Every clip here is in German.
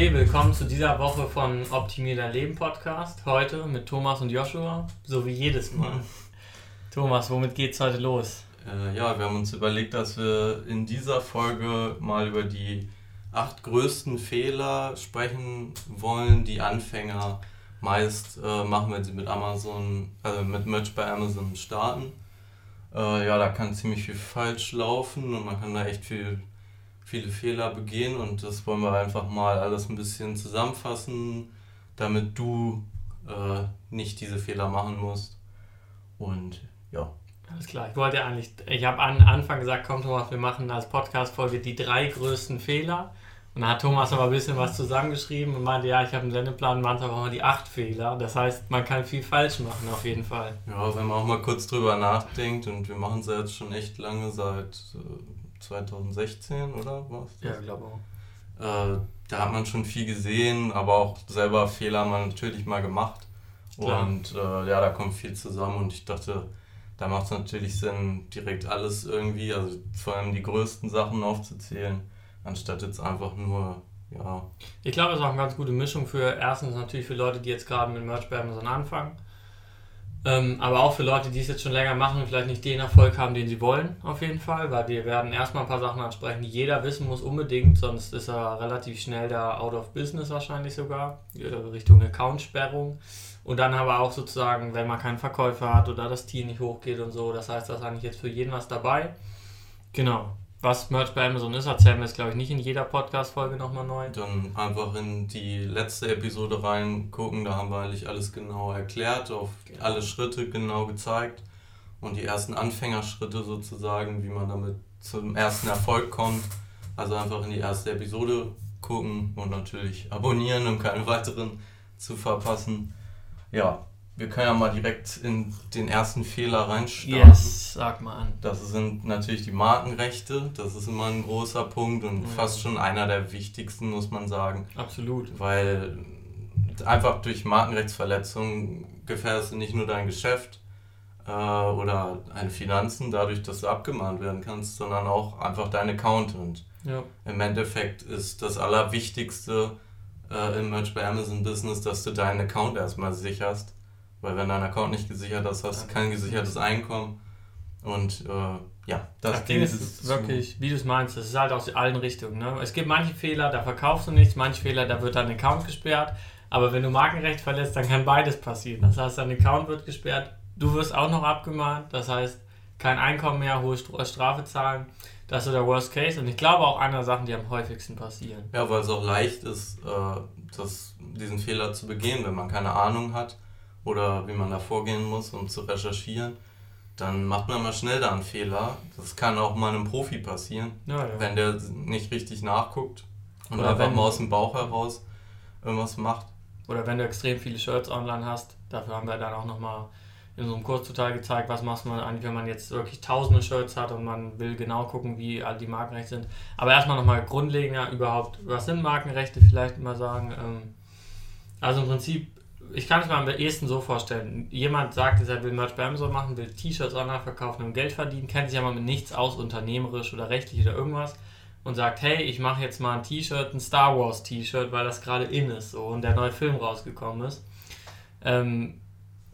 Okay, willkommen zu dieser Woche von Optimier dein Leben Podcast. Heute mit Thomas und Joshua, so wie jedes Mal. Thomas, womit geht's heute los? Äh, ja, wir haben uns überlegt, dass wir in dieser Folge mal über die acht größten Fehler sprechen wollen, die Anfänger meist äh, machen, wenn sie mit Amazon, also mit Merch bei Amazon starten. Äh, ja, da kann ziemlich viel falsch laufen und man kann da echt viel viele Fehler begehen und das wollen wir einfach mal alles ein bisschen zusammenfassen, damit du äh, nicht diese Fehler machen musst. Und ja. Alles klar. Ich wollte eigentlich, ich habe am Anfang gesagt, komm Thomas, wir machen als Podcast-Folge die drei größten Fehler. Und dann hat Thomas aber ein bisschen was zusammengeschrieben und meinte, ja, ich habe einen Sendeplan, manchmal auch mal die acht Fehler. Das heißt, man kann viel falsch machen, auf jeden Fall. Ja, wenn man auch mal kurz drüber nachdenkt und wir machen es ja jetzt schon echt lange, seit äh, 2016 oder was? Ja, glaube auch. Äh, da hat man schon viel gesehen, aber auch selber Fehler man natürlich mal gemacht. Klar. Und äh, ja, da kommt viel zusammen und ich dachte, da macht es natürlich Sinn, direkt alles irgendwie, also vor allem die größten Sachen aufzuzählen, anstatt jetzt einfach nur, ja. Ich glaube, es ist auch eine ganz gute Mischung für erstens natürlich für Leute, die jetzt gerade mit Merch bei Amazon anfangen ähm, aber auch für Leute, die es jetzt schon länger machen und vielleicht nicht den Erfolg haben, den sie wollen, auf jeden Fall, weil wir werden erstmal ein paar Sachen ansprechen, die jeder wissen muss unbedingt, sonst ist er relativ schnell da out of business wahrscheinlich sogar, äh, Richtung Accountsperrung. Und dann aber auch sozusagen, wenn man keinen Verkäufer hat oder das Tier nicht hochgeht und so, das heißt, da ist eigentlich jetzt für jeden was dabei. Genau. Was Merch bei Amazon ist, erzählen wir jetzt, glaube ich, nicht in jeder Podcast-Folge nochmal neu. Dann einfach in die letzte Episode reingucken, da haben wir eigentlich alles genau erklärt, auf genau. alle Schritte genau gezeigt und die ersten Anfängerschritte sozusagen, wie man damit zum ersten Erfolg kommt. Also einfach in die erste Episode gucken und natürlich abonnieren, um keine weiteren zu verpassen. Ja, wir können ja mal direkt in den ersten Fehler reinstarten. Yes, sag mal an. Das sind natürlich die Markenrechte. Das ist immer ein großer Punkt und mhm. fast schon einer der wichtigsten, muss man sagen. Absolut. Weil einfach durch Markenrechtsverletzungen gefährdest du nicht nur dein Geschäft äh, oder deine Finanzen, dadurch, dass du abgemahnt werden kannst, sondern auch einfach dein Account. Und ja. im Endeffekt ist das Allerwichtigste äh, im Merch bei Amazon Business, dass du deinen Account erstmal sicherst weil wenn dein Account nicht gesichert ist, hast du kein gesichertes Einkommen. Und äh, ja, das, das Ding ist, wirklich, wie du es meinst, das ist halt aus allen Richtungen. Ne? Es gibt manche Fehler, da verkaufst du nichts, manche Fehler, da wird dein Account gesperrt. Aber wenn du Markenrecht verlässt, dann kann beides passieren. Das heißt, dein Account wird gesperrt, du wirst auch noch abgemahnt, das heißt, kein Einkommen mehr, hohe Strafe zahlen. Das ist der Worst Case und ich glaube auch einer der Sachen, die am häufigsten passieren. Ja, weil es auch leicht ist, äh, das, diesen Fehler zu begehen, wenn man keine Ahnung hat oder wie man da vorgehen muss, um zu recherchieren, dann macht man mal schnell da einen Fehler. Das kann auch mal einem Profi passieren, ja, ja. wenn der nicht richtig nachguckt und oder einfach mal aus dem Bauch heraus irgendwas macht. Oder wenn du extrem viele Shirts online hast, dafür haben wir dann auch nochmal in so einem Kurs total gezeigt, was macht man eigentlich, wenn man jetzt wirklich tausende Shirts hat und man will genau gucken, wie all die Markenrechte sind. Aber erstmal nochmal grundlegender überhaupt, was sind Markenrechte, vielleicht mal sagen. Ähm, also im Prinzip ich kann es mir am ehesten so vorstellen. Jemand sagt, er will Merch bei Amazon machen, will T-Shirts online verkaufen und Geld verdienen, kennt sich aber mit nichts aus, unternehmerisch oder rechtlich oder irgendwas und sagt, hey, ich mache jetzt mal ein T-Shirt, ein Star Wars T-Shirt, weil das gerade in ist so und der neue Film rausgekommen ist. Ähm,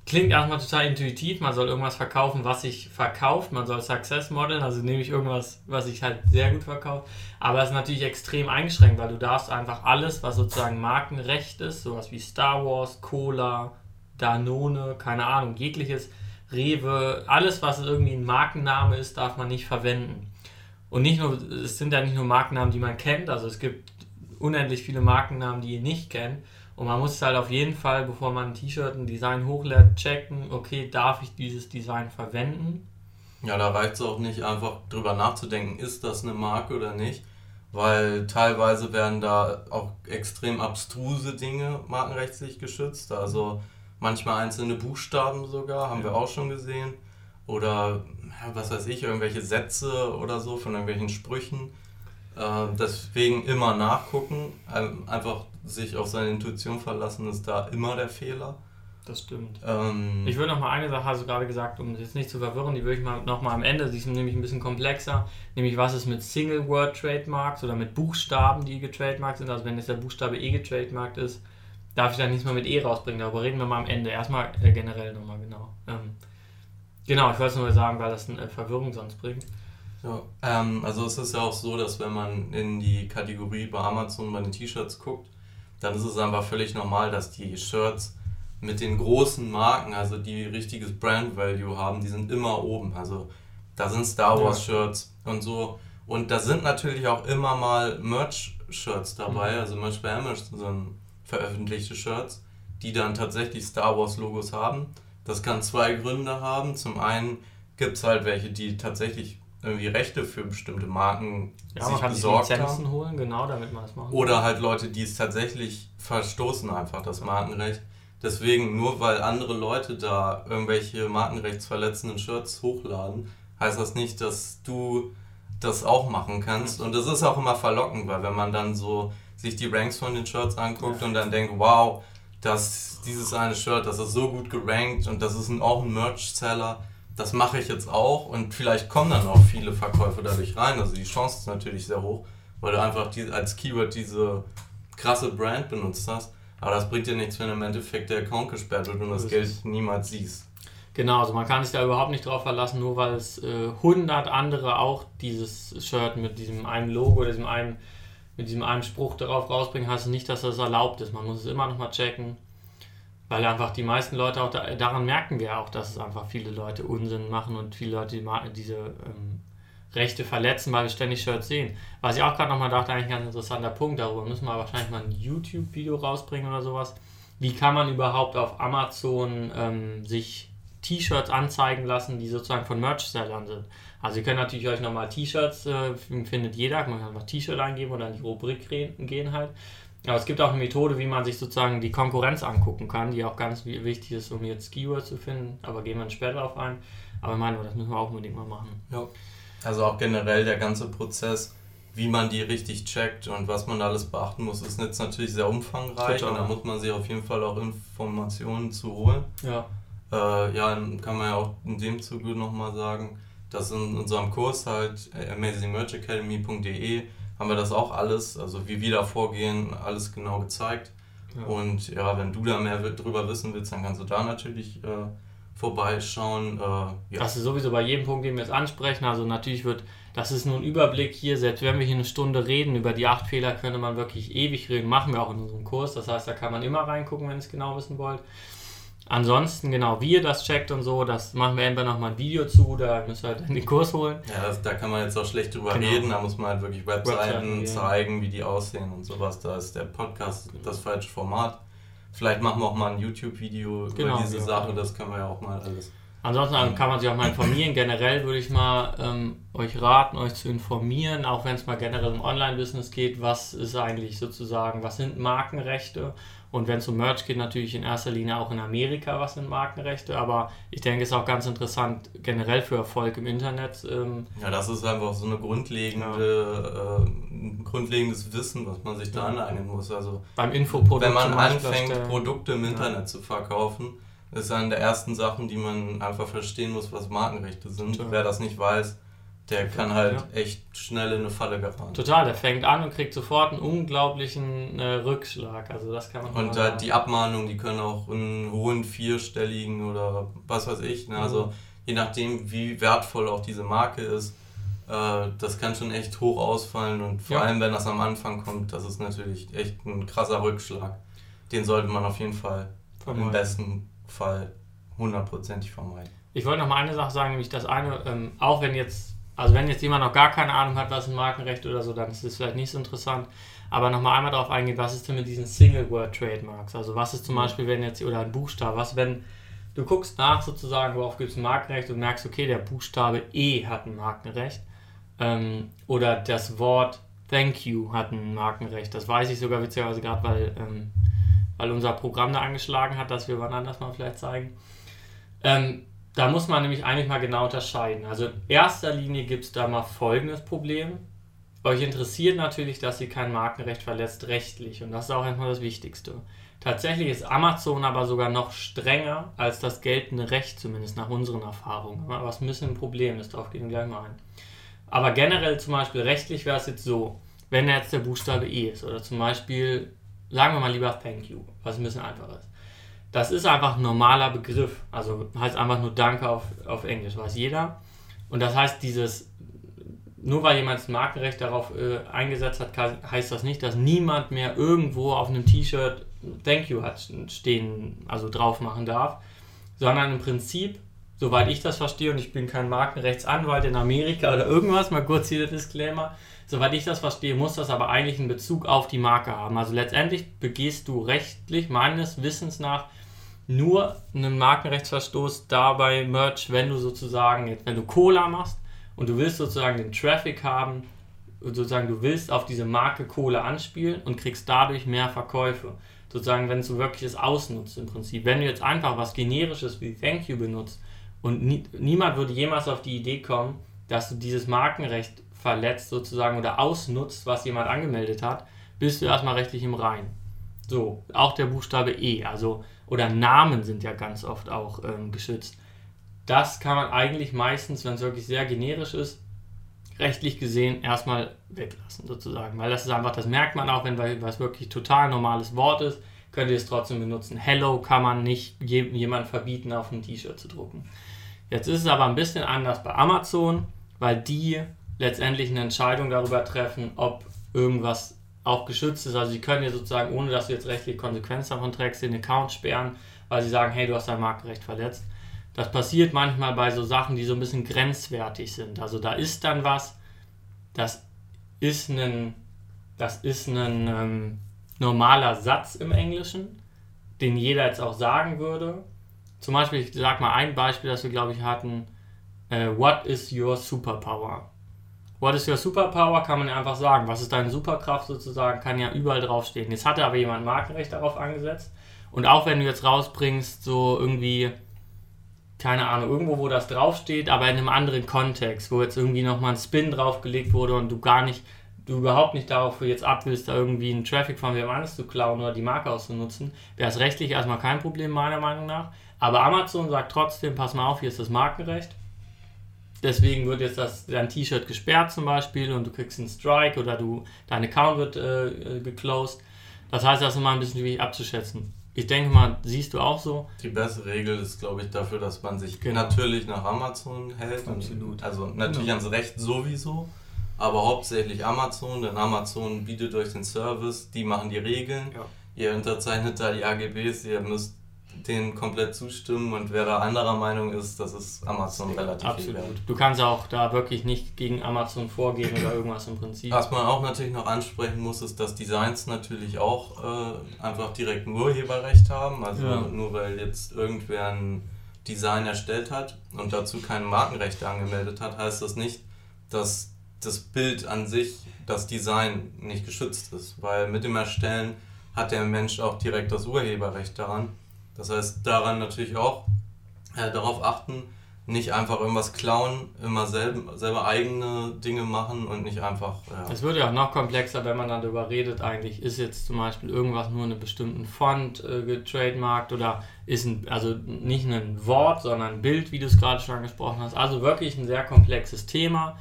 klingt erstmal total intuitiv, man soll irgendwas verkaufen, was sich verkauft, man soll Success modeln, also nehme ich irgendwas, was sich halt sehr gut verkauft, aber es ist natürlich extrem eingeschränkt, weil du darfst einfach alles, was sozusagen Markenrecht ist, sowas wie Star Wars, Cola, Danone, keine Ahnung, jegliches Rewe, alles, was irgendwie ein Markenname ist, darf man nicht verwenden. Und nicht nur, es sind ja nicht nur Markennamen, die man kennt, also es gibt unendlich viele Markennamen, die ihr nicht kennt, und man muss halt auf jeden Fall, bevor man ein T-Shirt, ein Design hochlädt, checken, okay, darf ich dieses Design verwenden? Ja, da reicht es auch nicht einfach drüber nachzudenken, ist das eine Marke oder nicht, weil teilweise werden da auch extrem abstruse Dinge markenrechtlich geschützt, also manchmal einzelne Buchstaben sogar, haben wir auch schon gesehen, oder was weiß ich, irgendwelche Sätze oder so von irgendwelchen Sprüchen. Äh, deswegen immer nachgucken, einfach sich auf seine Intuition verlassen, ist da immer der Fehler. Das stimmt. Ähm, Ich würde noch mal eine Sache, also gerade gesagt, um es jetzt nicht zu verwirren, die würde ich mal noch mal am Ende, die ist nämlich ein bisschen komplexer, nämlich was ist mit Single Word Trademarks oder mit Buchstaben, die getrademarkt sind, also wenn jetzt der Buchstabe E getrademarkt ist, darf ich dann nichts mehr mit E rausbringen, darüber reden wir mal am Ende. Erstmal äh, generell nochmal genau. Ähm, genau, ich wollte es nur sagen, weil das eine äh, Verwirrung sonst bringt. Ja, ähm, also es ist ja auch so, dass wenn man in die Kategorie bei Amazon bei den T-Shirts guckt, dann ist es einfach völlig normal, dass die Shirts mit den großen Marken, also die richtiges Brand Value haben, die sind immer oben. Also da sind Star Wars Shirts und so. Und da sind natürlich auch immer mal Merch-Shirts dabei, Mhm. also Merch bei Amazon veröffentlichte Shirts, die dann tatsächlich Star Wars Logos haben. Das kann zwei Gründe haben. Zum einen gibt es halt welche, die tatsächlich irgendwie Rechte für bestimmte Marken Ja, man kann sich besorgt Lizenzen haben. holen, genau, damit man das machen Oder halt Leute, die es tatsächlich verstoßen, einfach das Markenrecht. Deswegen, nur weil andere Leute da irgendwelche markenrechtsverletzenden Shirts hochladen, heißt das nicht, dass du das auch machen kannst. Und das ist auch immer verlockend, weil wenn man dann so sich die Ranks von den Shirts anguckt Ja. und dann denkt, wow, das, dieses eine Shirt, das ist so gut gerankt und das ist ein, auch ein Merch-Seller, das mache ich jetzt auch und vielleicht kommen dann auch viele Verkäufe dadurch rein. Also die Chance ist natürlich sehr hoch, weil du einfach die, als Keyword diese krasse Brand benutzt hast. Aber das bringt dir nichts, wenn im Endeffekt der Account gesperrt wird und das Das Geld niemals siehst. Genau, also man kann sich da überhaupt nicht drauf verlassen, nur weil es äh, 100 andere auch dieses Shirt mit diesem einen Logo, diesem einen, mit diesem einen Spruch darauf rausbringen, heißt es nicht, dass das erlaubt ist. Man muss es immer noch mal checken, weil einfach die meisten Leute auch, da, daran merken wir auch, dass es einfach viele Leute Unsinn machen und viele Leute die, diese ähm, Rechte verletzen, weil wir ständig Shirts sehen. Was ich auch gerade nochmal dachte, eigentlich ein ganz interessanter Punkt, darüber müssen wir wahrscheinlich mal ein YouTube-Video rausbringen oder sowas. Wie kann man überhaupt auf Amazon ähm, sich T-Shirts anzeigen lassen, die sozusagen von Merch-Sellern sind? Also ihr könnt natürlich euch nochmal T-Shirts, äh, findet jeder, man kann einfach T-Shirt eingeben oder in die Rubrik gehen halt. Aber es gibt auch eine Methode, wie man sich sozusagen die Konkurrenz angucken kann, die auch ganz wi- wichtig ist, um jetzt Keywords zu finden. Aber gehen wir später darauf ein. Aber ich meine, das müssen wir auch unbedingt mal machen. Ja. Also auch generell der ganze Prozess, wie man die richtig checkt und was man alles beachten muss, ist jetzt natürlich sehr umfangreich Total. und da muss man sich auf jeden Fall auch Informationen zu holen. Ja. Äh, ja, dann kann man ja auch in dem Zuge nochmal sagen, dass in unserem Kurs halt äh, amazingmerchacademy.de haben wir das auch alles, also wie wir da vorgehen, alles genau gezeigt. Ja. Und ja, wenn du da mehr drüber wissen willst, dann kannst du da natürlich äh, vorbeischauen. Äh, ja. Das ist sowieso bei jedem Punkt, den wir jetzt ansprechen. Also natürlich wird, das ist nur ein Überblick hier, selbst wenn wir hier eine Stunde reden, über die acht Fehler könnte man wirklich ewig reden, machen wir auch in unserem Kurs. Das heißt, da kann man immer reingucken, wenn ihr es genau wissen wollt. Ansonsten, genau, wie ihr das checkt und so, das machen wir entweder nochmal ein Video zu, da müsst ihr halt den Kurs holen. Ja, das, da kann man jetzt auch schlecht drüber Genau. reden, da muss man halt wirklich Webseiten, Webseiten zeigen, wie die aussehen und sowas. Da ist der Podcast das falsche Format. Vielleicht machen wir auch mal ein YouTube-Video Genau, über diese ja. Sache, das können wir ja auch mal alles. Ansonsten kann man sich auch mal informieren. Generell würde ich mal ähm, euch raten, euch zu informieren, auch wenn es mal generell um Online-Business geht, was ist eigentlich sozusagen, was sind Markenrechte? Und wenn es um Merch geht, natürlich in erster Linie auch in Amerika, was sind Markenrechte. Aber ich denke, es ist auch ganz interessant generell für Erfolg im Internet. Ähm, Ja, das ist einfach so eine grundlegende, äh, ein grundlegendes Wissen, was man sich da Ja. aneignen muss. Also beim Infoprodukt wenn man Beispiel anfängt. Produkte im Ja. Internet zu verkaufen, ist eine der ersten Sachen, die man einfach verstehen muss, was Markenrechte sind. Total. Wer das nicht weiß, der kann halt Ja. echt schnell in eine Falle geraten. Total, der fängt an und kriegt sofort einen unglaublichen äh, Rückschlag. Also das kann man Und halt die Abmahnungen, die können auch in hohen vierstelligen oder was weiß ich. Ne? Also Mhm. je nachdem, wie wertvoll auch diese Marke ist, äh, das kann schon echt hoch ausfallen. Und vor Ja. allem, wenn das am Anfang kommt, das ist natürlich echt ein krasser Rückschlag. Den sollte man auf jeden Fall Vermeiden. im besten Fall hundertprozentig vermeiden. Ich wollte noch mal eine Sache sagen, nämlich das eine, ähm, auch wenn jetzt, also wenn jetzt jemand noch gar keine Ahnung hat, was ein Markenrecht oder so, dann ist es vielleicht nicht so interessant. Aber noch mal einmal darauf eingehen, was ist denn mit diesen Single-Word-Trademarks? Also was ist zum Beispiel, wenn jetzt, oder ein Buchstabe, was wenn du guckst nach sozusagen, worauf gibt es ein Markenrecht und merkst, okay, der Buchstabe E hat ein Markenrecht. Ähm, oder das Wort Thank you hat ein Markenrecht. Das weiß ich sogar witzigerweise gerade, weil, ähm, weil unser Programm da angeschlagen hat, dass wir wann anders mal vielleicht zeigen. Ähm, da muss man nämlich eigentlich mal genau unterscheiden. Also in erster Linie gibt es da mal folgendes Problem. Euch interessiert natürlich, dass ihr kein Markenrecht verletzt rechtlich und das ist auch erstmal das Wichtigste. Tatsächlich ist Amazon aber sogar noch strenger als das geltende Recht, zumindest nach unseren Erfahrungen. Was ein bisschen ein Problem ist, darauf gehen wir gleich mal ein. Aber generell zum Beispiel rechtlich wäre es jetzt so, wenn jetzt der Buchstabe E ist oder zum Beispiel, sagen wir mal lieber Thank you, was ein bisschen einfacher ist. Das ist einfach ein normaler Begriff, also heißt einfach nur Danke auf, auf Englisch, weiß jeder. Und das heißt, dieses, nur weil jemand das Markenrecht darauf äh, eingesetzt hat, heißt das nicht, dass niemand mehr irgendwo auf einem T-Shirt Thank you hat stehen, also drauf machen darf, sondern im Prinzip, soweit ich das verstehe, und ich bin kein Markenrechtsanwalt in Amerika oder irgendwas, mal kurz hier der Disclaimer, soweit ich das verstehe, muss das aber eigentlich einen Bezug auf die Marke haben. Also letztendlich begehst du rechtlich meines Wissens nach nur einen Markenrechtsverstoß dabei Merch, wenn du sozusagen, jetzt, wenn du Cola machst und du willst sozusagen den Traffic haben, sozusagen du willst auf diese Marke Cola anspielen und kriegst dadurch mehr Verkäufe sozusagen, wenn du wirklich es ausnutzt im Prinzip. Wenn du jetzt einfach was Generisches wie Thank you benutzt und nie, niemand würde jemals auf die Idee kommen, dass du dieses Markenrecht verletzt sozusagen oder ausnutzt, was jemand angemeldet hat, bist du erstmal rechtlich im Rein. So, auch der Buchstabe E, also oder Namen sind ja ganz oft auch ähm, geschützt. Das kann man eigentlich meistens, wenn es wirklich sehr generisch ist, rechtlich gesehen erstmal weglassen, sozusagen. Weil das ist einfach, das merkt man auch, wenn was wirklich total normales Wort ist, könnt ihr es trotzdem benutzen. Hello kann man nicht jemand verbieten, auf ein T-Shirt zu drucken. Jetzt ist es aber ein bisschen anders bei Amazon, weil die letztendlich eine Entscheidung darüber treffen, ob irgendwas auch geschützt ist. Also sie können ja sozusagen, ohne dass du jetzt rechtliche Konsequenzen davon trägst, den Account sperren, weil sie sagen, hey, du hast dein Markenrecht verletzt. Das passiert manchmal bei so Sachen, die so ein bisschen grenzwertig sind. Also da ist dann was, das ist ein, das ist ein ähm, normaler Satz im Englischen, den jeder jetzt auch sagen würde. Zum Beispiel, ich sage mal ein Beispiel, das wir, glaube ich, hatten. Äh, what is your superpower? What is your superpower kann man ja einfach sagen. Was ist deine Superkraft sozusagen, kann ja überall draufstehen. Jetzt hatte aber jemand Markenrecht darauf angesetzt. Und auch wenn du jetzt rausbringst, so irgendwie keine Ahnung, irgendwo, wo das draufsteht, aber in einem anderen Kontext, wo jetzt irgendwie nochmal ein Spin draufgelegt wurde und du gar nicht, du überhaupt nicht darauf jetzt ab da irgendwie einen Traffic von wem anders zu klauen oder die Marke auszunutzen, wäre es rechtlich erstmal kein Problem, meiner Meinung nach. Aber Amazon sagt trotzdem, pass mal auf, hier ist das Markenrecht. Deswegen wird jetzt das, dein T-Shirt gesperrt zum Beispiel und du kriegst einen Strike oder du, dein Account wird äh, äh geclosed. Das heißt, das ist immer ein bisschen schwierig abzuschätzen. Ich denke mal, siehst du auch so. Die beste Regel ist, glaube ich, dafür, dass man sich genau. natürlich nach Amazon hält. Absolut. also natürlich genau. ans Recht sowieso, aber hauptsächlich Amazon, denn Amazon bietet euch den Service, die machen die Regeln. Ja. Ihr unterzeichnet da die AGBs, ihr müsst denen komplett zustimmen und wer da anderer Meinung ist, das ist Amazon relativ Absolut. Du kannst auch da wirklich nicht gegen Amazon vorgehen oder irgendwas im Prinzip. Was man auch natürlich noch ansprechen muss, ist, dass Designs natürlich auch äh, einfach direkt ein Urheberrecht haben. Also ja. nur weil jetzt irgendwer ein Design erstellt hat und dazu keine Markenrechte angemeldet hat, heißt das nicht, dass das Bild an sich, das Design nicht geschützt ist. Weil mit dem Erstellen hat der Mensch auch direkt das Urheberrecht daran. Das heißt, daran natürlich auch äh, darauf achten, nicht einfach irgendwas klauen, immer selber, selber eigene Dinge machen und nicht einfach. Ja. Es wird ja auch noch komplexer, wenn man dann darüber redet, eigentlich ist jetzt zum Beispiel irgendwas nur in einem bestimmten Font äh, getrademarkt oder ist ein, also nicht ein Wort, sondern ein Bild, wie du es gerade schon angesprochen hast. Also wirklich ein sehr komplexes Thema.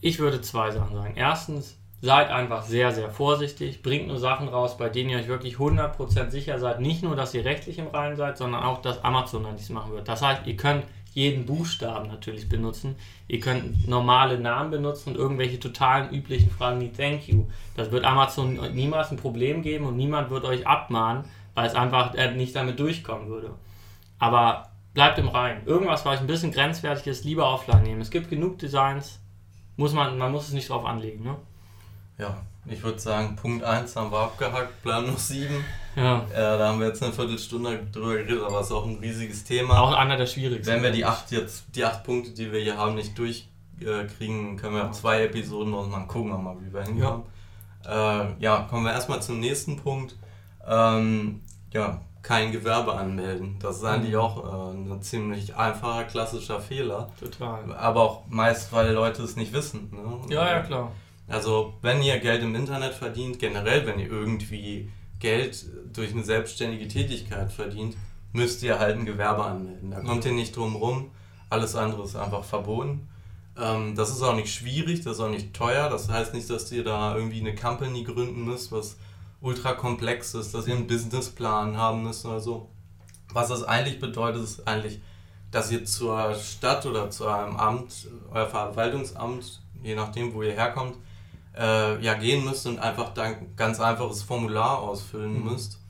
Ich würde zwei Sachen sagen. Erstens, Seid einfach sehr, sehr vorsichtig. Bringt nur Sachen raus, bei denen ihr euch wirklich 100% sicher seid. Nicht nur, dass ihr rechtlich im Reinen seid, sondern auch, dass Amazon dann dies machen wird. Das heißt, ihr könnt jeden Buchstaben natürlich benutzen. Ihr könnt normale Namen benutzen und irgendwelche totalen üblichen Fragen wie Thank you. Das wird Amazon niemals ein Problem geben und niemand wird euch abmahnen, weil es einfach äh, nicht damit durchkommen würde. Aber bleibt im Reinen. Irgendwas, was ein bisschen grenzwertig ist, lieber offline nehmen. Es gibt genug Designs, muss man, man muss es nicht drauf anlegen. Ne? Ja, ich würde sagen, Punkt 1 haben wir abgehackt, Plan noch 7. Ja. Äh, da haben wir jetzt eine Viertelstunde drüber geredet, aber es ist auch ein riesiges Thema. Auch einer der schwierigsten. Wenn wir die acht, jetzt, die acht Punkte, die wir hier haben, nicht durchkriegen, können wir zwei Episoden und mal gucken wir mal, wie wir hinkommen. Ja. Äh, ja, kommen wir erstmal zum nächsten Punkt. Ähm, ja, kein Gewerbe anmelden. Das ist eigentlich mhm. auch äh, ein ziemlich einfacher, klassischer Fehler. Total. Aber auch meist, weil Leute es nicht wissen. Ne? Ja, ja, klar. Also wenn ihr Geld im Internet verdient, generell, wenn ihr irgendwie Geld durch eine selbstständige Tätigkeit verdient, müsst ihr halt ein Gewerbe anmelden. Da kommt ihr nicht drum rum. Alles andere ist einfach verboten. Ähm, das ist auch nicht schwierig, das ist auch nicht teuer. Das heißt nicht, dass ihr da irgendwie eine Company gründen müsst, was ultra komplex ist, dass ihr einen Businessplan haben müsst oder so. Was das eigentlich bedeutet, ist eigentlich, dass ihr zur Stadt oder zu einem Amt, euer Verwaltungsamt, je nachdem, wo ihr herkommt, äh, ja gehen müsst und einfach da ein ganz einfaches Formular ausfüllen mhm. müsst.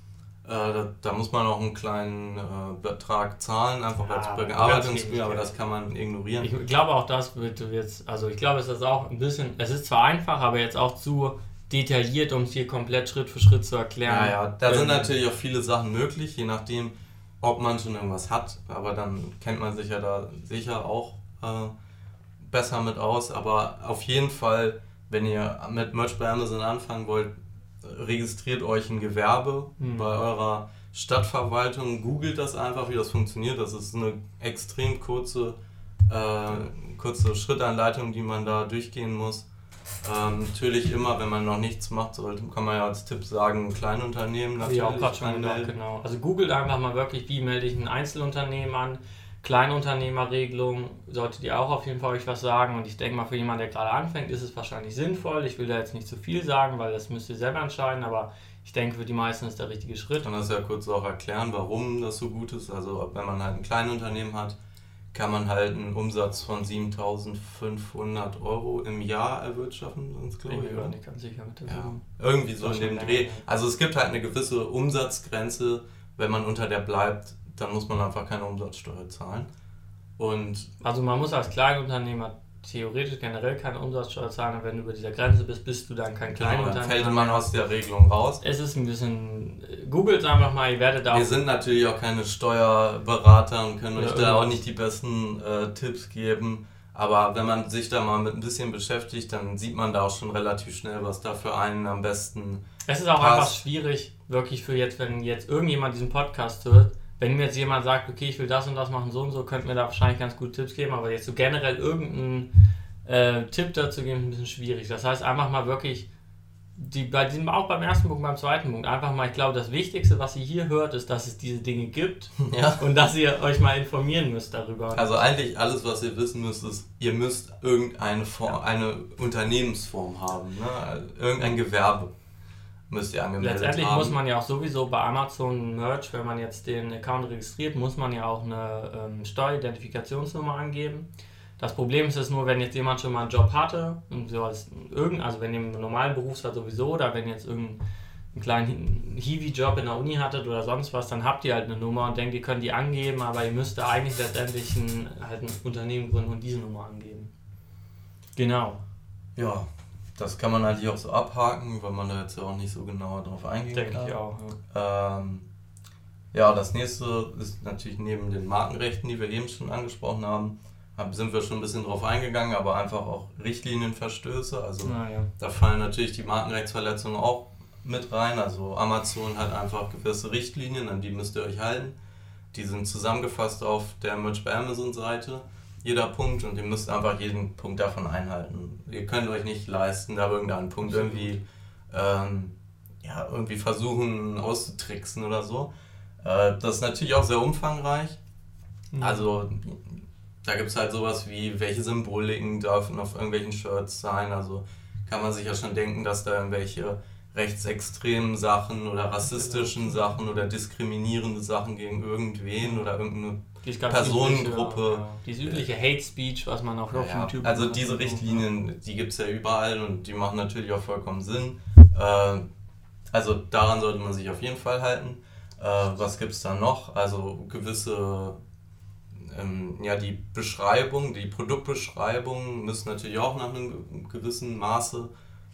Äh, da, da, muss man auch einen kleinen äh, Betrag zahlen, einfach als ja, Bearbeitungsgebühr, aber das kann man ignorieren. Ich glaube auch das wird jetzt, also ich glaube es ist auch ein bisschen, es ist zwar einfach, aber jetzt auch zu detailliert, um es hier komplett Schritt für Schritt zu erklären. Ja, ja, da sind natürlich auch viele Sachen möglich, je nachdem, ob man schon irgendwas hat, aber dann kennt man sich ja da sicher auch äh, besser mit aus, aber auf jeden Fall wenn ihr mit Merch bei Amazon anfangen wollt, registriert euch ein Gewerbe mhm. bei eurer Stadtverwaltung, googelt das einfach, wie das funktioniert. Das ist eine extrem kurze, äh, kurze Schrittanleitung, die man da durchgehen muss. Ähm, natürlich immer, wenn man noch nichts macht, sollte, kann man ja als Tipp sagen, Kleinunternehmen natürlich. Ja, auch gerade schon gedacht, genau. Also googelt einfach mal wirklich, wie melde ich ein Einzelunternehmen an, Kleinunternehmerregelung solltet ihr auch auf jeden Fall euch was sagen. Und ich denke mal, für jemanden, der gerade anfängt, ist es wahrscheinlich sinnvoll. Ich will da jetzt nicht zu viel sagen, weil das müsst ihr selber entscheiden. Aber ich denke, für die meisten ist der richtige Schritt. Ich kann das ja kurz auch erklären, warum das so gut ist. Also, wenn man halt ein Kleinunternehmen hat, kann man halt einen Umsatz von 7500 Euro im Jahr erwirtschaften, sonst glaube ich. Bin nicht ganz sicher mit der ja. Irgendwie so in dem Dreh. Also es gibt halt eine gewisse Umsatzgrenze, wenn man unter der bleibt, dann muss man einfach keine Umsatzsteuer zahlen. Und also man muss als Kleinunternehmer theoretisch generell keine Umsatzsteuer zahlen, wenn du über dieser Grenze bist, bist du dann kein Kleinunternehmer. Genau, dann fällt man aus der Regelung raus. Es ist ein bisschen, googelt einfach mal, ihr werdet da Wir sind natürlich auch keine Steuerberater und können euch da auch nicht die besten äh, Tipps geben. Aber wenn man sich da mal mit ein bisschen beschäftigt, dann sieht man da auch schon relativ schnell, was da für einen am besten. Es ist auch passt. einfach schwierig, wirklich für jetzt, wenn jetzt irgendjemand diesen Podcast hört, wenn mir jetzt jemand sagt, okay, ich will das und das machen, so und so, könnte mir da wahrscheinlich ganz gute Tipps geben, aber jetzt so generell irgendeinen äh, Tipp dazu geben, ist ein bisschen schwierig. Das heißt, einfach mal wirklich, die, bei diesem, auch beim ersten Punkt, beim zweiten Punkt, einfach mal, ich glaube, das Wichtigste, was ihr hier hört, ist, dass es diese Dinge gibt ja. und dass ihr euch mal informieren müsst darüber. Also eigentlich alles, was ihr wissen müsst, ist, ihr müsst irgendeine Form, eine Unternehmensform haben, ne? irgendein Gewerbe müsst ihr angemeldet Letztendlich haben. muss man ja auch sowieso bei Amazon Merch, wenn man jetzt den Account registriert, muss man ja auch eine ähm, Steueridentifikationsnummer angeben. Das Problem ist es nur, wenn jetzt jemand schon mal einen Job hatte, und so als irgend, also wenn ihr einen normalen Berufsfall sowieso, oder wenn jetzt irgendein einen kleinen Hiwi-Job in der Uni hattet oder sonst was, dann habt ihr halt eine Nummer und denkt, ihr könnt die angeben, aber ihr müsst eigentlich letztendlich ein, halt ein Unternehmen gründen und diese Nummer angeben. Genau. Ja, das kann man eigentlich auch so abhaken, weil man da jetzt ja auch nicht so genau drauf eingehen Denke kann. Denke ich auch. Ja. Ähm, ja, das nächste ist natürlich neben den Markenrechten, die wir eben schon angesprochen haben, sind wir schon ein bisschen drauf eingegangen, aber einfach auch Richtlinienverstöße. Also ja. da fallen natürlich die Markenrechtsverletzungen auch mit rein. Also Amazon hat einfach gewisse Richtlinien, an die müsst ihr euch halten. Die sind zusammengefasst auf der Merch bei Amazon Seite jeder Punkt und ihr müsst einfach jeden Punkt davon einhalten. Ihr könnt euch nicht leisten, da irgendeinen Punkt irgendwie, ähm, ja, irgendwie versuchen auszutricksen oder so. Äh, das ist natürlich auch sehr umfangreich. Mhm. Also da gibt es halt sowas wie, welche Symboliken dürfen auf irgendwelchen Shirts sein. Also kann man sich ja schon denken, dass da irgendwelche rechtsextremen Sachen oder rassistischen Sachen oder diskriminierende Sachen gegen irgendwen oder irgendeine Personengruppe. Ja. Diese übliche Hate Speech, was man auch auf ja, YouTube. Also diese Richtlinien, die gibt es ja überall und die machen natürlich auch vollkommen Sinn. Äh, also daran sollte man sich auf jeden Fall halten. Äh, was gibt es da noch? Also gewisse, ähm, ja, die Beschreibung, die Produktbeschreibung müssen natürlich auch nach einem gewissen Maße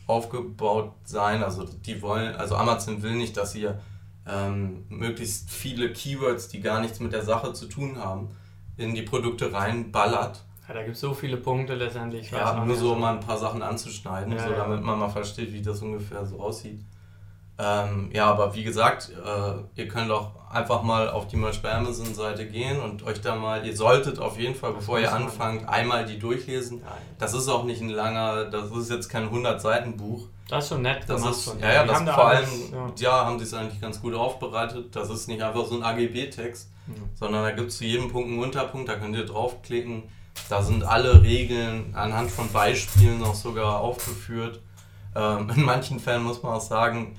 aufgebaut sein. Also die wollen, also Amazon will nicht, dass ihr ähm, möglichst viele Keywords, die gar nichts mit der Sache zu tun haben, in die Produkte reinballert. Ja, da gibt es so viele Punkte letztendlich. Ja, nur so mal ein paar Sachen anzuschneiden, ja, so, damit man mal versteht, wie das ungefähr so aussieht. Ähm, ja, aber wie gesagt, äh, ihr könnt auch einfach mal auf die Merch bei Amazon Seite gehen und euch da mal, ihr solltet auf jeden Fall, bevor ihr anfangt, einmal die durchlesen. Das ist auch nicht ein langer, das ist jetzt kein 100 Seiten Buch. Das ist schon nett. Das ist, schon. Ja, ja, das vor allem, ja. ja, haben sie es eigentlich ganz gut aufbereitet. Das ist nicht einfach so ein AGB-Text, mhm. sondern da gibt es zu jedem Punkt einen Unterpunkt, da könnt ihr draufklicken. Da sind alle Regeln anhand von Beispielen auch sogar aufgeführt. Ähm, in manchen Fällen muss man auch sagen,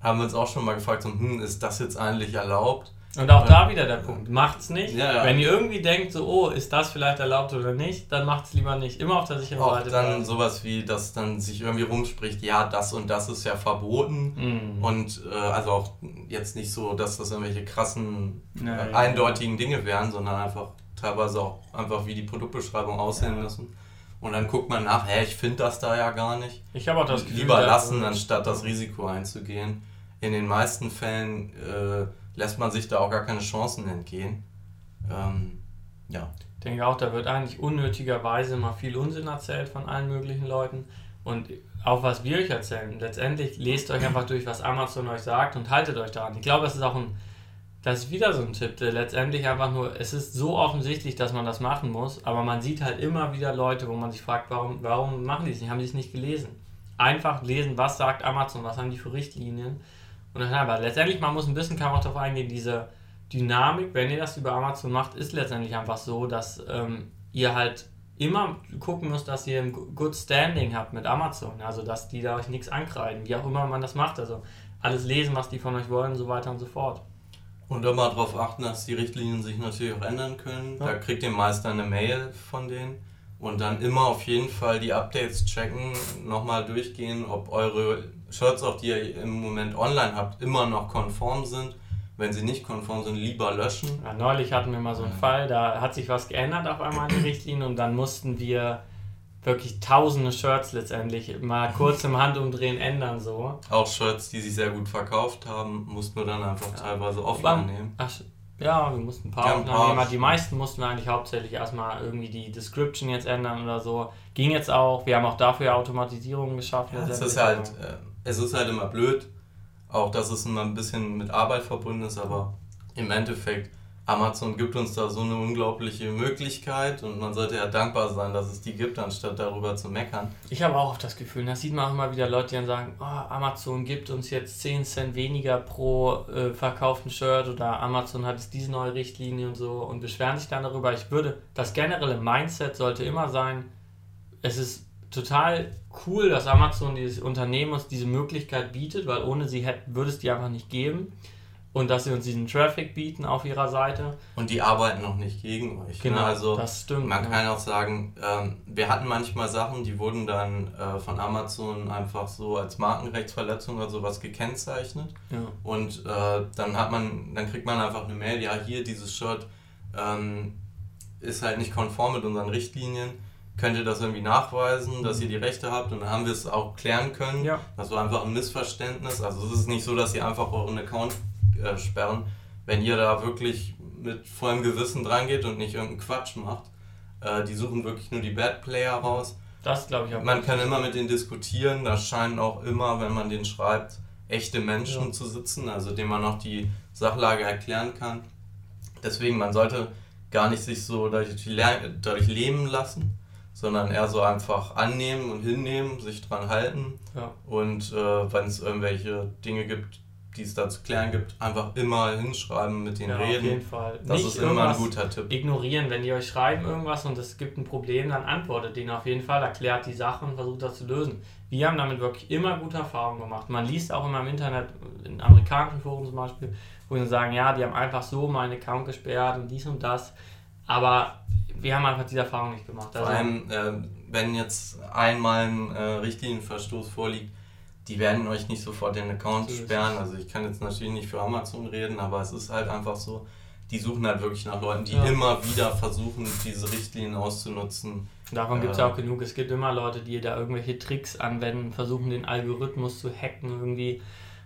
haben wir uns auch schon mal gefragt, so, hm, ist das jetzt eigentlich erlaubt? Und auch da wieder der Punkt, macht's nicht. Ja, ja. Wenn ihr irgendwie denkt, so, oh, ist das vielleicht erlaubt oder nicht, dann macht's lieber nicht. Immer auf der sicheren auch Seite. Dann bleiben. sowas wie, dass dann sich irgendwie rumspricht, ja, das und das ist ja verboten. Mhm. Und äh, also auch jetzt nicht so, dass das irgendwelche krassen, äh, eindeutigen Dinge wären, sondern einfach teilweise auch einfach, wie die Produktbeschreibung aussehen müssen. Und dann guckt man nach, hä, ich finde das da ja gar nicht. Ich habe auch das Gefühl, Lieber lassen, anstatt das Risiko einzugehen. In den meisten Fällen äh, lässt man sich da auch gar keine Chancen entgehen. Ähm, ja. Ich denke auch, da wird eigentlich unnötigerweise mal viel Unsinn erzählt von allen möglichen Leuten. Und auch was wir euch erzählen. Letztendlich lest euch einfach durch, was Amazon euch sagt und haltet euch daran. Ich glaube, das ist auch ein das ist wieder so ein Tipp, der letztendlich einfach nur, es ist so offensichtlich, dass man das machen muss, aber man sieht halt immer wieder Leute, wo man sich fragt, warum, warum machen die es nicht, haben die es nicht gelesen. Einfach lesen, was sagt Amazon, was haben die für Richtlinien und dann aber letztendlich, man muss ein bisschen, kann man auch darauf eingehen, diese Dynamik, wenn ihr das über Amazon macht, ist letztendlich einfach so, dass ähm, ihr halt immer gucken müsst, dass ihr ein Good Standing habt mit Amazon, also dass die da euch nichts ankreiden, wie auch immer man das macht, also alles lesen, was die von euch wollen und so weiter und so fort. Und immer darauf achten, dass die Richtlinien sich natürlich auch ändern können. Ja. Da kriegt ihr meist eine Mail von denen. Und dann immer auf jeden Fall die Updates checken, nochmal durchgehen, ob eure Shirts, auch die ihr im Moment online habt, immer noch konform sind. Wenn sie nicht konform sind, lieber löschen. Ja, neulich hatten wir mal so einen Fall, da hat sich was geändert auf einmal in die Richtlinien und dann mussten wir wirklich tausende Shirts letztendlich mal kurz im Handumdrehen ändern so. Auch Shirts, die sich sehr gut verkauft haben, mussten wir dann einfach ja. teilweise offline nehmen. Ach, ja, wir mussten ein paar aufnehmen. Paar die meisten mussten wir eigentlich hauptsächlich erstmal irgendwie die Description jetzt ändern oder so. Ging jetzt auch. Wir haben auch dafür Automatisierung geschafft. Ja, es, ist halt, äh, es ist halt immer blöd, auch dass es immer ein bisschen mit Arbeit verbunden ist, aber im Endeffekt Amazon gibt uns da so eine unglaubliche Möglichkeit und man sollte ja dankbar sein, dass es die gibt, anstatt darüber zu meckern. Ich habe auch das Gefühl, das sieht man auch immer wieder Leute, die dann sagen, oh, Amazon gibt uns jetzt 10 Cent weniger pro äh, verkauften Shirt oder Amazon hat jetzt diese neue Richtlinie und so und beschweren sich dann darüber. Ich würde, das generelle Mindset sollte immer sein, es ist total cool, dass Amazon dieses Unternehmen uns diese Möglichkeit bietet, weil ohne sie hätte, würde es die einfach nicht geben und dass sie uns diesen Traffic bieten auf ihrer Seite. Und die arbeiten noch nicht gegen euch. Ne? Genau, ne? also das stimmt. Man ja. kann auch sagen, ähm, wir hatten manchmal Sachen, die wurden dann äh, von Amazon einfach so als Markenrechtsverletzung oder sowas gekennzeichnet. Ja. Und äh, dann hat man, dann kriegt man einfach eine Mail, ja hier dieses Shirt ähm, ist halt nicht konform mit unseren Richtlinien. Könnt ihr das irgendwie nachweisen, dass ihr die Rechte habt? Und dann haben wir es auch klären können. Ja. Das war einfach ein Missverständnis. Also es ist nicht so, dass ihr einfach euren Account äh, sperren, wenn ihr da wirklich mit vollem Gewissen dran geht und nicht irgendeinen Quatsch macht. Äh, die suchen wirklich nur die Bad Player raus. Das glaube ich auch. Man kann immer mit denen diskutieren. Da scheinen auch immer, wenn man den schreibt, echte Menschen ja. zu sitzen, also denen man auch die Sachlage erklären kann. Deswegen, man sollte gar nicht sich so dadurch, dadurch lähmen lassen, sondern eher so einfach annehmen und hinnehmen, sich dran halten. Ja. Und äh, wenn es irgendwelche Dinge gibt, die es da zu klären gibt, einfach immer hinschreiben, mit denen ja, reden. Auf jeden Fall. Das Nicht ist immer ein guter Tipp. Ignorieren, wenn die euch schreiben irgendwas und es gibt ein Problem, dann antwortet denen auf jeden Fall, erklärt die Sache und versucht das zu lösen. Wir haben damit wirklich immer gute Erfahrungen gemacht. Man liest auch immer im Internet, in amerikanischen Foren zum Beispiel, wo sie sagen, ja, die haben einfach so meinen Account gesperrt und dies und das. Aber wir haben einfach diese Erfahrung nicht gemacht. Also Vor allem, äh, wenn jetzt einmal ein äh, Richtlinienverstoß vorliegt, die werden euch nicht sofort den Account sperren. Also ich kann jetzt natürlich nicht für Amazon reden, aber es ist halt einfach so, die suchen halt wirklich nach Leuten, die ja. immer wieder versuchen, diese Richtlinien auszunutzen. Davon gibt es ja auch genug. Es gibt immer Leute, die da irgendwelche Tricks anwenden, versuchen den Algorithmus zu hacken irgendwie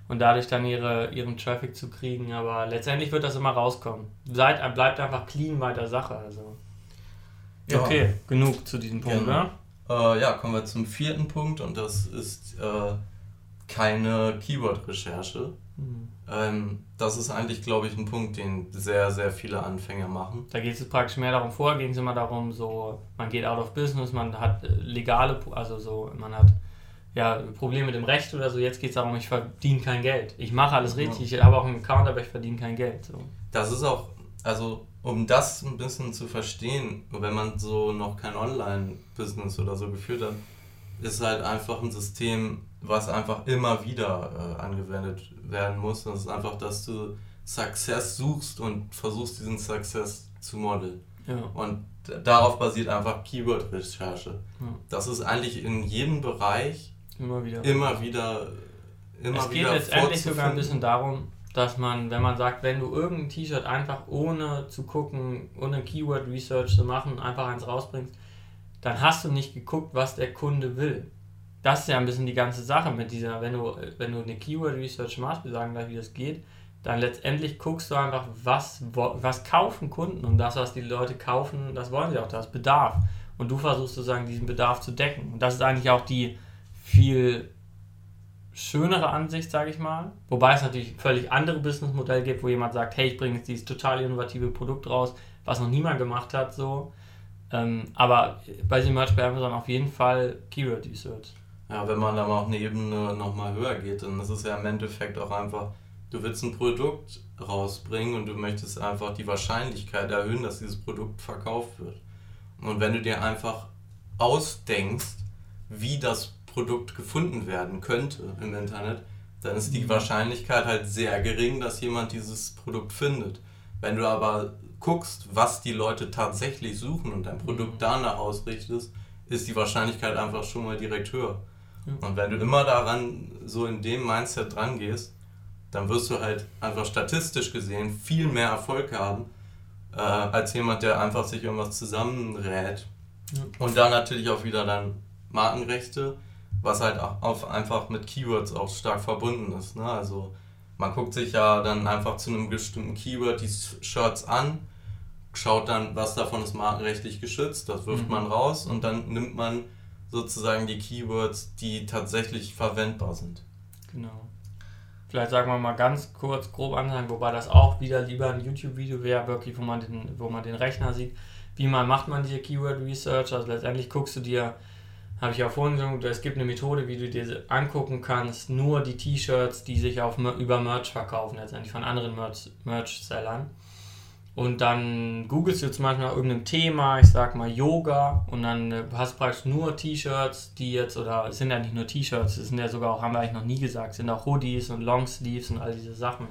und dadurch dann ihre, ihren Traffic zu kriegen. Aber letztendlich wird das immer rauskommen. Seid, bleibt einfach clean bei der Sache. Also. Ja. Okay, genug zu diesem Punkt, genau. Äh, ja, kommen wir zum vierten Punkt und das ist äh, keine Keyword-Recherche. Mhm. Ähm, das ist eigentlich, glaube ich, ein Punkt, den sehr, sehr viele Anfänger machen. Da geht es praktisch mehr darum, vorher ging es immer darum, so, man geht out of business, man hat äh, legale, also so, man hat ja, Probleme mit dem Recht oder so, jetzt geht es darum, ich verdiene kein Geld. Ich mache alles richtig, ja. ich habe auch einen Account, aber ich verdiene kein Geld. So. Das ist auch, also um das ein bisschen zu verstehen, wenn man so noch kein Online-Business oder so geführt hat, ist halt einfach ein System, was einfach immer wieder äh, angewendet werden muss. Das ist einfach, dass du Success suchst und versuchst, diesen Success zu modeln. Ja. Und darauf basiert einfach Keyword-Recherche. Ja. Das ist eigentlich in jedem Bereich immer wieder, immer wieder, immer es geht letztendlich sogar ein bisschen darum, dass man, wenn man sagt, wenn du irgendein T-Shirt einfach ohne zu gucken, ohne Keyword-Research zu machen, einfach eins rausbringst, dann hast du nicht geguckt, was der Kunde will. Das ist ja ein bisschen die ganze Sache mit dieser, wenn du, wenn du eine Keyword-Research machst, wir sagen gleich, wie das geht, dann letztendlich guckst du einfach, was, was kaufen Kunden und das, was die Leute kaufen, das wollen sie auch, das Bedarf. Und du versuchst sozusagen diesen Bedarf zu decken. Und das ist eigentlich auch die viel schönere Ansicht, sage ich mal. Wobei es natürlich völlig andere Businessmodelle gibt, wo jemand sagt, hey, ich bringe jetzt dieses total innovative Produkt raus, was noch niemand gemacht hat, so. Ähm, aber bei diesem Merch bei Amazon auf jeden Fall Keyword Research. Ja, wenn man da mal auf eine Ebene nochmal höher geht, dann ist es ja im Endeffekt auch einfach, du willst ein Produkt rausbringen und du möchtest einfach die Wahrscheinlichkeit erhöhen, dass dieses Produkt verkauft wird. Und wenn du dir einfach ausdenkst, wie das Produkt gefunden werden könnte im Internet, dann ist die mhm. Wahrscheinlichkeit halt sehr gering, dass jemand dieses Produkt findet. Wenn du aber guckst, was die Leute tatsächlich suchen und dein Produkt mhm. danach ausrichtest, ist die Wahrscheinlichkeit einfach schon mal direkt höher. Und wenn du immer daran so in dem Mindset dran gehst, dann wirst du halt einfach statistisch gesehen viel mehr Erfolg haben, äh, als jemand, der einfach sich irgendwas zusammenrät. Ja. Und da natürlich auch wieder dann Markenrechte, was halt auch einfach mit Keywords auch stark verbunden ist. Ne? Also man guckt sich ja dann einfach zu einem bestimmten Keyword die Shirts an, schaut dann, was davon ist markenrechtlich geschützt, das wirft mhm. man raus und dann nimmt man sozusagen die Keywords, die tatsächlich verwendbar sind. Genau. Vielleicht sagen wir mal ganz kurz grob ansagen, wobei das auch wieder lieber ein YouTube-Video wäre, wirklich, wo man, den, wo man den Rechner sieht. Wie man macht man diese Keyword Research? Also letztendlich guckst du dir, habe ich ja vorhin gesagt, es gibt eine Methode, wie du dir angucken kannst, nur die T-Shirts, die sich auf, über Merch verkaufen, letztendlich von anderen Merch-Sellern. merch sellern und dann googelst du zum Beispiel nach irgendeinem Thema, ich sag mal Yoga, und dann äh, hast du praktisch nur T-Shirts, die jetzt, oder es sind ja nicht nur T-Shirts, es sind ja sogar auch, haben wir eigentlich noch nie gesagt, es sind auch Hoodies und Longsleeves und all diese Sachen.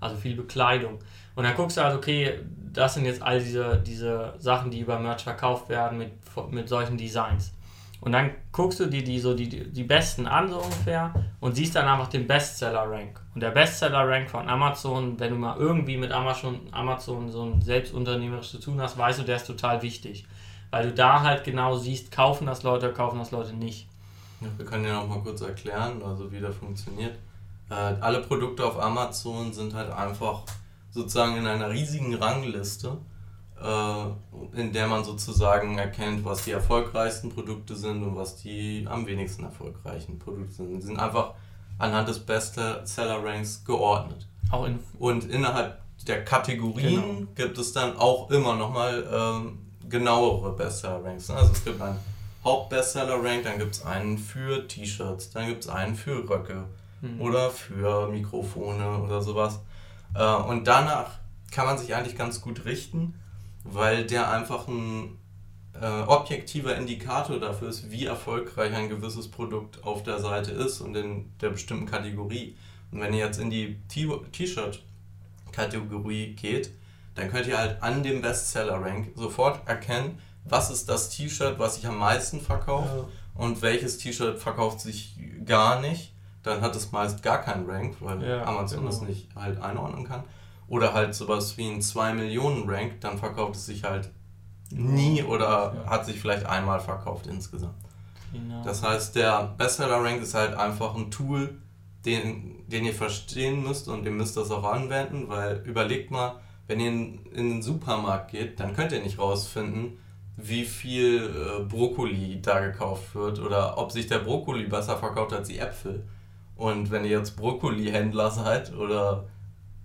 Also viel Bekleidung. Und dann guckst du halt, okay, das sind jetzt all diese, diese Sachen, die über Merch verkauft werden mit, mit solchen Designs. Und dann guckst du dir die, so die, die besten an, so ungefähr, und siehst dann einfach den Bestseller-Rank. Und der Bestseller-Rank von Amazon, wenn du mal irgendwie mit Amazon, Amazon so ein selbstunternehmerisch zu tun hast, weißt du, der ist total wichtig. Weil du da halt genau siehst, kaufen das Leute, kaufen das Leute nicht. Ja, wir können ja noch mal kurz erklären, also wie das funktioniert. Äh, alle Produkte auf Amazon sind halt einfach sozusagen in einer riesigen Rangliste äh, in der man sozusagen erkennt, was die erfolgreichsten Produkte sind und was die am wenigsten erfolgreichen Produkte sind. Die sind einfach anhand des Bestseller-Ranks geordnet. Auch in und innerhalb der Kategorien genau. gibt es dann auch immer nochmal ähm, genauere Bestseller-Ranks. Also es gibt einen Hauptbestseller-Rank, dann gibt es einen für T-Shirts, dann gibt es einen für Röcke mhm. oder für Mikrofone oder sowas. Äh, und danach kann man sich eigentlich ganz gut richten weil der einfach ein äh, objektiver Indikator dafür ist, wie erfolgreich ein gewisses Produkt auf der Seite ist und in der bestimmten Kategorie. Und wenn ihr jetzt in die T-Shirt-Kategorie geht, dann könnt ihr halt an dem Bestseller-Rank sofort erkennen, was ist das T-Shirt, was sich am meisten verkauft ja. und welches T-Shirt verkauft sich gar nicht. Dann hat es meist gar keinen Rank, weil ja, Amazon genau. das nicht halt einordnen kann oder halt sowas wie ein 2 Millionen Rank, dann verkauft es sich halt nie oder ja. hat sich vielleicht einmal verkauft insgesamt. Genau. Das heißt, der Bestseller Rank ist halt einfach ein Tool, den, den ihr verstehen müsst und ihr müsst das auch anwenden, weil überlegt mal, wenn ihr in, in den Supermarkt geht, dann könnt ihr nicht rausfinden, wie viel äh, Brokkoli da gekauft wird oder ob sich der Brokkoli besser verkauft als die Äpfel. Und wenn ihr jetzt Brokkoli-Händler seid oder,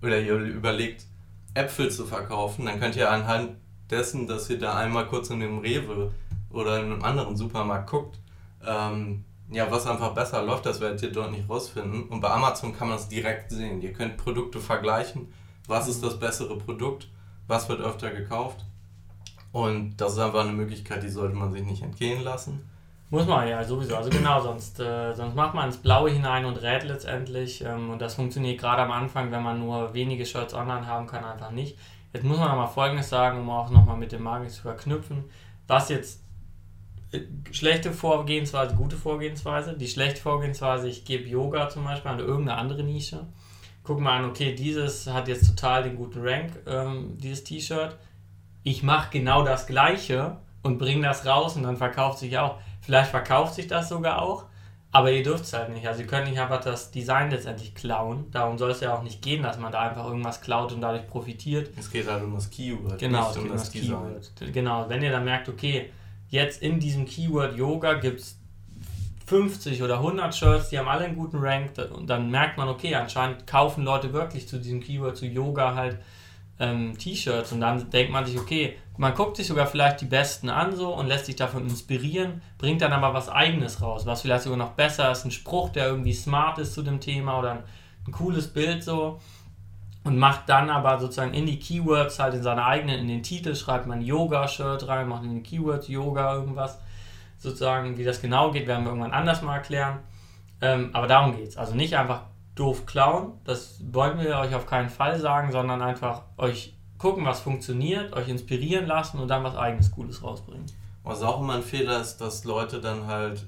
oder ihr überlegt, Äpfel zu verkaufen, dann könnt ihr anhand dessen, dass ihr da einmal kurz in dem Rewe oder in einem anderen Supermarkt guckt, ähm, ja, was einfach besser läuft, das werdet ihr dort nicht rausfinden. Und bei Amazon kann man es direkt sehen. Ihr könnt Produkte vergleichen. Was ist das bessere Produkt? Was wird öfter gekauft? Und das ist einfach eine Möglichkeit, die sollte man sich nicht entgehen lassen. Muss man ja sowieso. Also genau, sonst, äh, sonst macht man ins Blaue hinein und rät letztendlich. Ähm, und das funktioniert gerade am Anfang, wenn man nur wenige Shirts online haben kann, einfach nicht. Jetzt muss man nochmal Folgendes sagen, um auch nochmal mit dem Marketing zu verknüpfen. Was jetzt äh, schlechte Vorgehensweise, gute Vorgehensweise. Die schlechte Vorgehensweise, ich gebe Yoga zum Beispiel an irgendeine andere Nische. Guck mal an, okay, dieses hat jetzt total den guten Rank, ähm, dieses T-Shirt. Ich mache genau das Gleiche und bringe das raus und dann verkauft sich auch. Vielleicht verkauft sich das sogar auch, aber ihr dürft es halt nicht. Also ihr könnt nicht einfach das Design letztendlich klauen. Darum soll es ja auch nicht gehen, dass man da einfach irgendwas klaut und dadurch profitiert. Es geht halt um das Keyword. Genau, es geht um das, Keyword. Genau, wenn ihr dann merkt, okay, jetzt in diesem Keyword Yoga gibt es 50 oder 100 Shirts, die haben alle einen guten Rank und dann merkt man, okay, anscheinend kaufen Leute wirklich zu diesem Keyword, zu Yoga halt ähm, T-Shirts und dann denkt man sich, okay, man guckt sich sogar vielleicht die besten an so und lässt sich davon inspirieren, bringt dann aber was eigenes raus, was vielleicht sogar noch besser ist, ein Spruch, der irgendwie smart ist zu dem Thema oder ein, ein cooles Bild so und macht dann aber sozusagen in die Keywords halt in seine eigenen, in den Titel schreibt man Yoga-Shirt rein, macht in den Keywords Yoga irgendwas, sozusagen, wie das genau geht, werden wir irgendwann anders mal erklären. Ähm, aber darum geht es. Also nicht einfach doof klauen, das wollen wir euch auf keinen Fall sagen, sondern einfach euch gucken, was funktioniert, euch inspirieren lassen und dann was eigenes Cooles rausbringen. Was auch immer ein Fehler ist, dass Leute dann halt,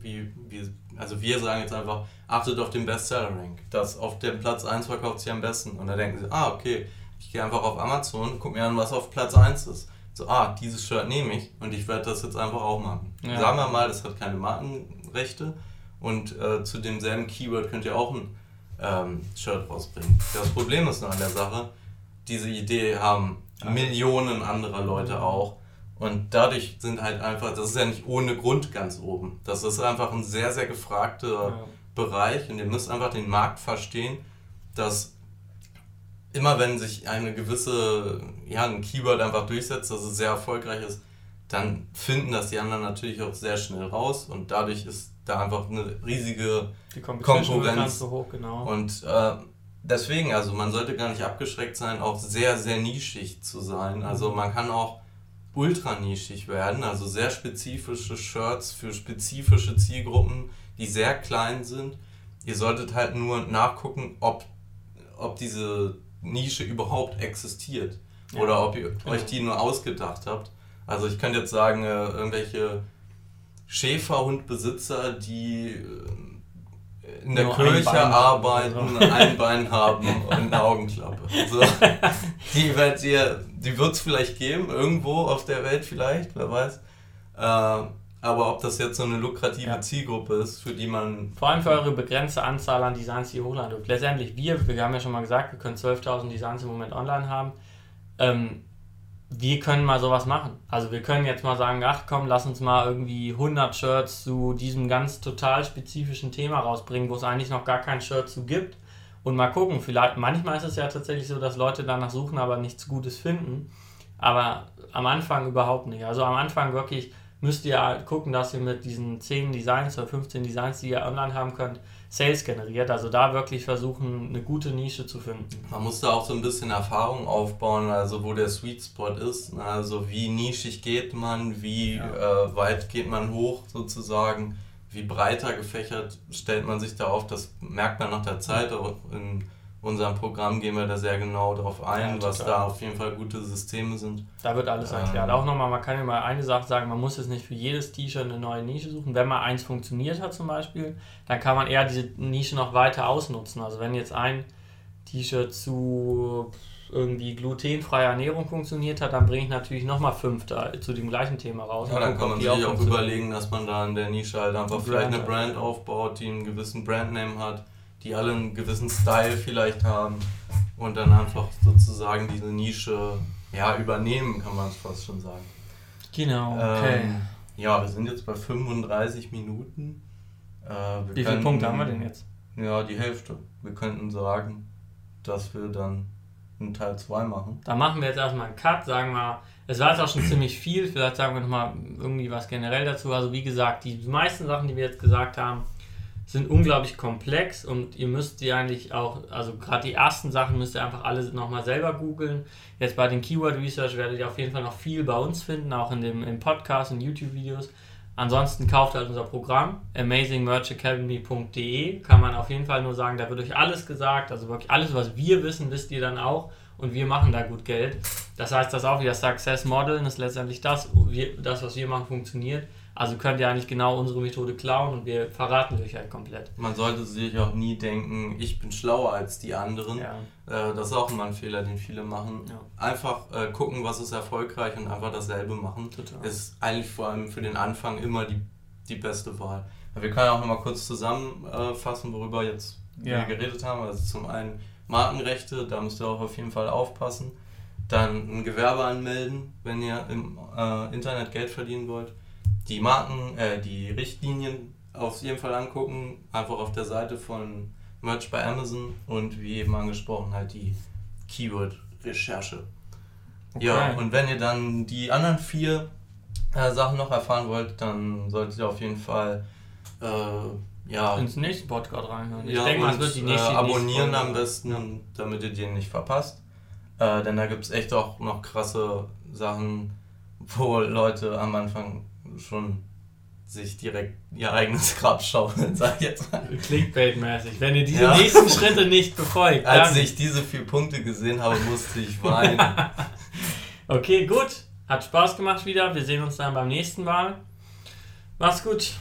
wie, wie also wir sagen jetzt einfach, achtet auf den Bestseller-Rank. Das auf dem Platz 1 verkauft sich am besten. Und da denken sie, ah, okay, ich gehe einfach auf Amazon, guck mir an, was auf Platz 1 ist. So, ah, dieses Shirt nehme ich und ich werde das jetzt einfach auch machen. Ja. Sagen wir mal, das hat keine Markenrechte und äh, zu demselben Keyword könnt ihr auch ein ähm, Shirt rausbringen. Das Problem ist nur an der Sache, diese Idee haben Millionen anderer Leute auch. Und dadurch sind halt einfach, das ist ja nicht ohne Grund ganz oben. Das ist einfach ein sehr, sehr gefragter ja. Bereich und ihr müsst einfach den Markt verstehen, dass immer wenn sich eine gewisse, ja, ein Keyword einfach durchsetzt, dass es sehr erfolgreich ist, dann finden das die anderen natürlich auch sehr schnell raus und dadurch ist da einfach eine riesige Konkurrenz. So hoch, genau. Und äh, deswegen, also man sollte gar nicht abgeschreckt sein, auch sehr, sehr nischig zu sein. Also mhm. man kann auch ultra nischig werden, also sehr spezifische Shirts für spezifische Zielgruppen, die sehr klein sind. Ihr solltet halt nur nachgucken, ob, ob diese Nische überhaupt existiert ja. oder ob ihr genau. euch die nur ausgedacht habt. Also ich könnte jetzt sagen, äh, irgendwelche Schäferhundbesitzer, die äh, in der Nur Kirche ein arbeiten, so. ein Bein haben und eine Augenklappe. So, die wird ihr, die wird es vielleicht geben, irgendwo auf der Welt vielleicht, wer weiß. Äh, aber ob das jetzt so eine lukrative ja. Zielgruppe ist, für die man. Vor allem für eure begrenzte Anzahl an Designs, die ihr hochladen dürft. Letztendlich, wir, wir haben ja schon mal gesagt, wir können 12.000 Designs im Moment online haben. Ähm, wir können mal sowas machen. Also wir können jetzt mal sagen, ach komm, lass uns mal irgendwie 100 Shirts zu diesem ganz total spezifischen Thema rausbringen, wo es eigentlich noch gar kein Shirt zu gibt und mal gucken. Vielleicht manchmal ist es ja tatsächlich so, dass Leute danach suchen, aber nichts Gutes finden. Aber am Anfang überhaupt nicht. Also am Anfang wirklich müsst ihr halt gucken, dass ihr mit diesen 10 Designs oder 15 Designs, die ihr online haben könnt, Sales generiert. Also da wirklich versuchen, eine gute Nische zu finden. Man muss da auch so ein bisschen Erfahrung aufbauen, also wo der Sweet Spot ist. Ne? Also wie nischig geht man, wie ja. äh, weit geht man hoch sozusagen, wie breiter gefächert stellt man sich da auf. Das merkt man nach der Zeit. Auch in unserem Programm gehen wir da sehr genau darauf ein, ja, was da auf jeden Fall gute Systeme sind. Da wird alles erklärt. Ähm, auch nochmal, man kann ja mal eine Sache sagen, man muss jetzt nicht für jedes T-Shirt eine neue Nische suchen. Wenn mal eins funktioniert hat zum Beispiel, dann kann man eher diese Nische noch weiter ausnutzen. Also wenn jetzt ein T-Shirt zu irgendwie glutenfreie Ernährung funktioniert hat, dann bringe ich natürlich nochmal fünf da, zu dem gleichen Thema raus. Ja, dann kann man sich auch, auch überlegen, dass man da in der Nische halt einfach vielleicht eine Brand aufbaut, die einen gewissen Brandname hat die alle einen gewissen Style vielleicht haben und dann einfach sozusagen diese Nische ja, übernehmen, kann man es fast schon sagen. Genau, okay. Ähm, ja, wir sind jetzt bei 35 Minuten. Äh, Wie viele Punkte haben wir denn jetzt? Ja, die Hälfte. Wir könnten sagen, dass wir dann einen Teil 2 machen. Da machen wir jetzt erstmal einen Cut, sagen wir, es war jetzt auch schon ziemlich viel, vielleicht sagen wir nochmal irgendwie was generell dazu. Also wie gesagt, die meisten Sachen, die wir jetzt gesagt haben, sind unglaublich komplex und ihr müsst die eigentlich auch, also gerade die ersten Sachen müsst ihr einfach alle nochmal selber googeln. Jetzt bei den Keyword Research werdet ihr auf jeden Fall noch viel bei uns finden, auch in dem im Podcast und YouTube-Videos. Ansonsten kauft halt unser Programm, amazingmerchacademy.de. Kann man auf jeden Fall nur sagen, da wird euch alles gesagt. Also wirklich alles, was wir wissen, wisst ihr dann auch. Und wir machen da gut Geld. Das heißt, das auch wieder Success Model ist letztendlich das, das, was wir machen, funktioniert. Also könnt ihr eigentlich genau unsere Methode klauen und wir verraten euch halt komplett. Man sollte sich auch nie denken, ich bin schlauer als die anderen. Ja. Äh, das ist auch immer ein Fehler, den viele machen. Ja. Einfach äh, gucken, was ist erfolgreich und einfach dasselbe machen. Total. Ist eigentlich vor allem für den Anfang immer die, die beste Wahl. Wir können auch nochmal kurz zusammenfassen, worüber jetzt ja. wir geredet haben. Also zum einen Markenrechte, da müsst ihr auch auf jeden Fall aufpassen. Dann ein Gewerbe anmelden, wenn ihr im äh, Internet Geld verdienen wollt die Marken, äh, die Richtlinien auf jeden Fall angucken, einfach auf der Seite von Merch bei Amazon und wie eben angesprochen halt die Keyword-Recherche. Okay. Ja, und wenn ihr dann die anderen vier äh, Sachen noch erfahren wollt, dann solltet ihr auf jeden Fall äh, ja, ins nächste Podcast reinhören. Ich ja, denke mal, es wird die nächste. Äh, abonnieren am besten, ja. damit ihr den nicht verpasst. Äh, denn da gibt es echt auch noch krasse Sachen, wo Leute am Anfang schon sich direkt ihr eigenes Grab schaufeln, sag ich jetzt mal. Clickbait-mäßig. Wenn ihr diese ja. nächsten Schritte nicht befolgt. Als ich diese vier Punkte gesehen habe, musste ich weinen. okay, gut. Hat Spaß gemacht wieder. Wir sehen uns dann beim nächsten Mal. Mach's gut.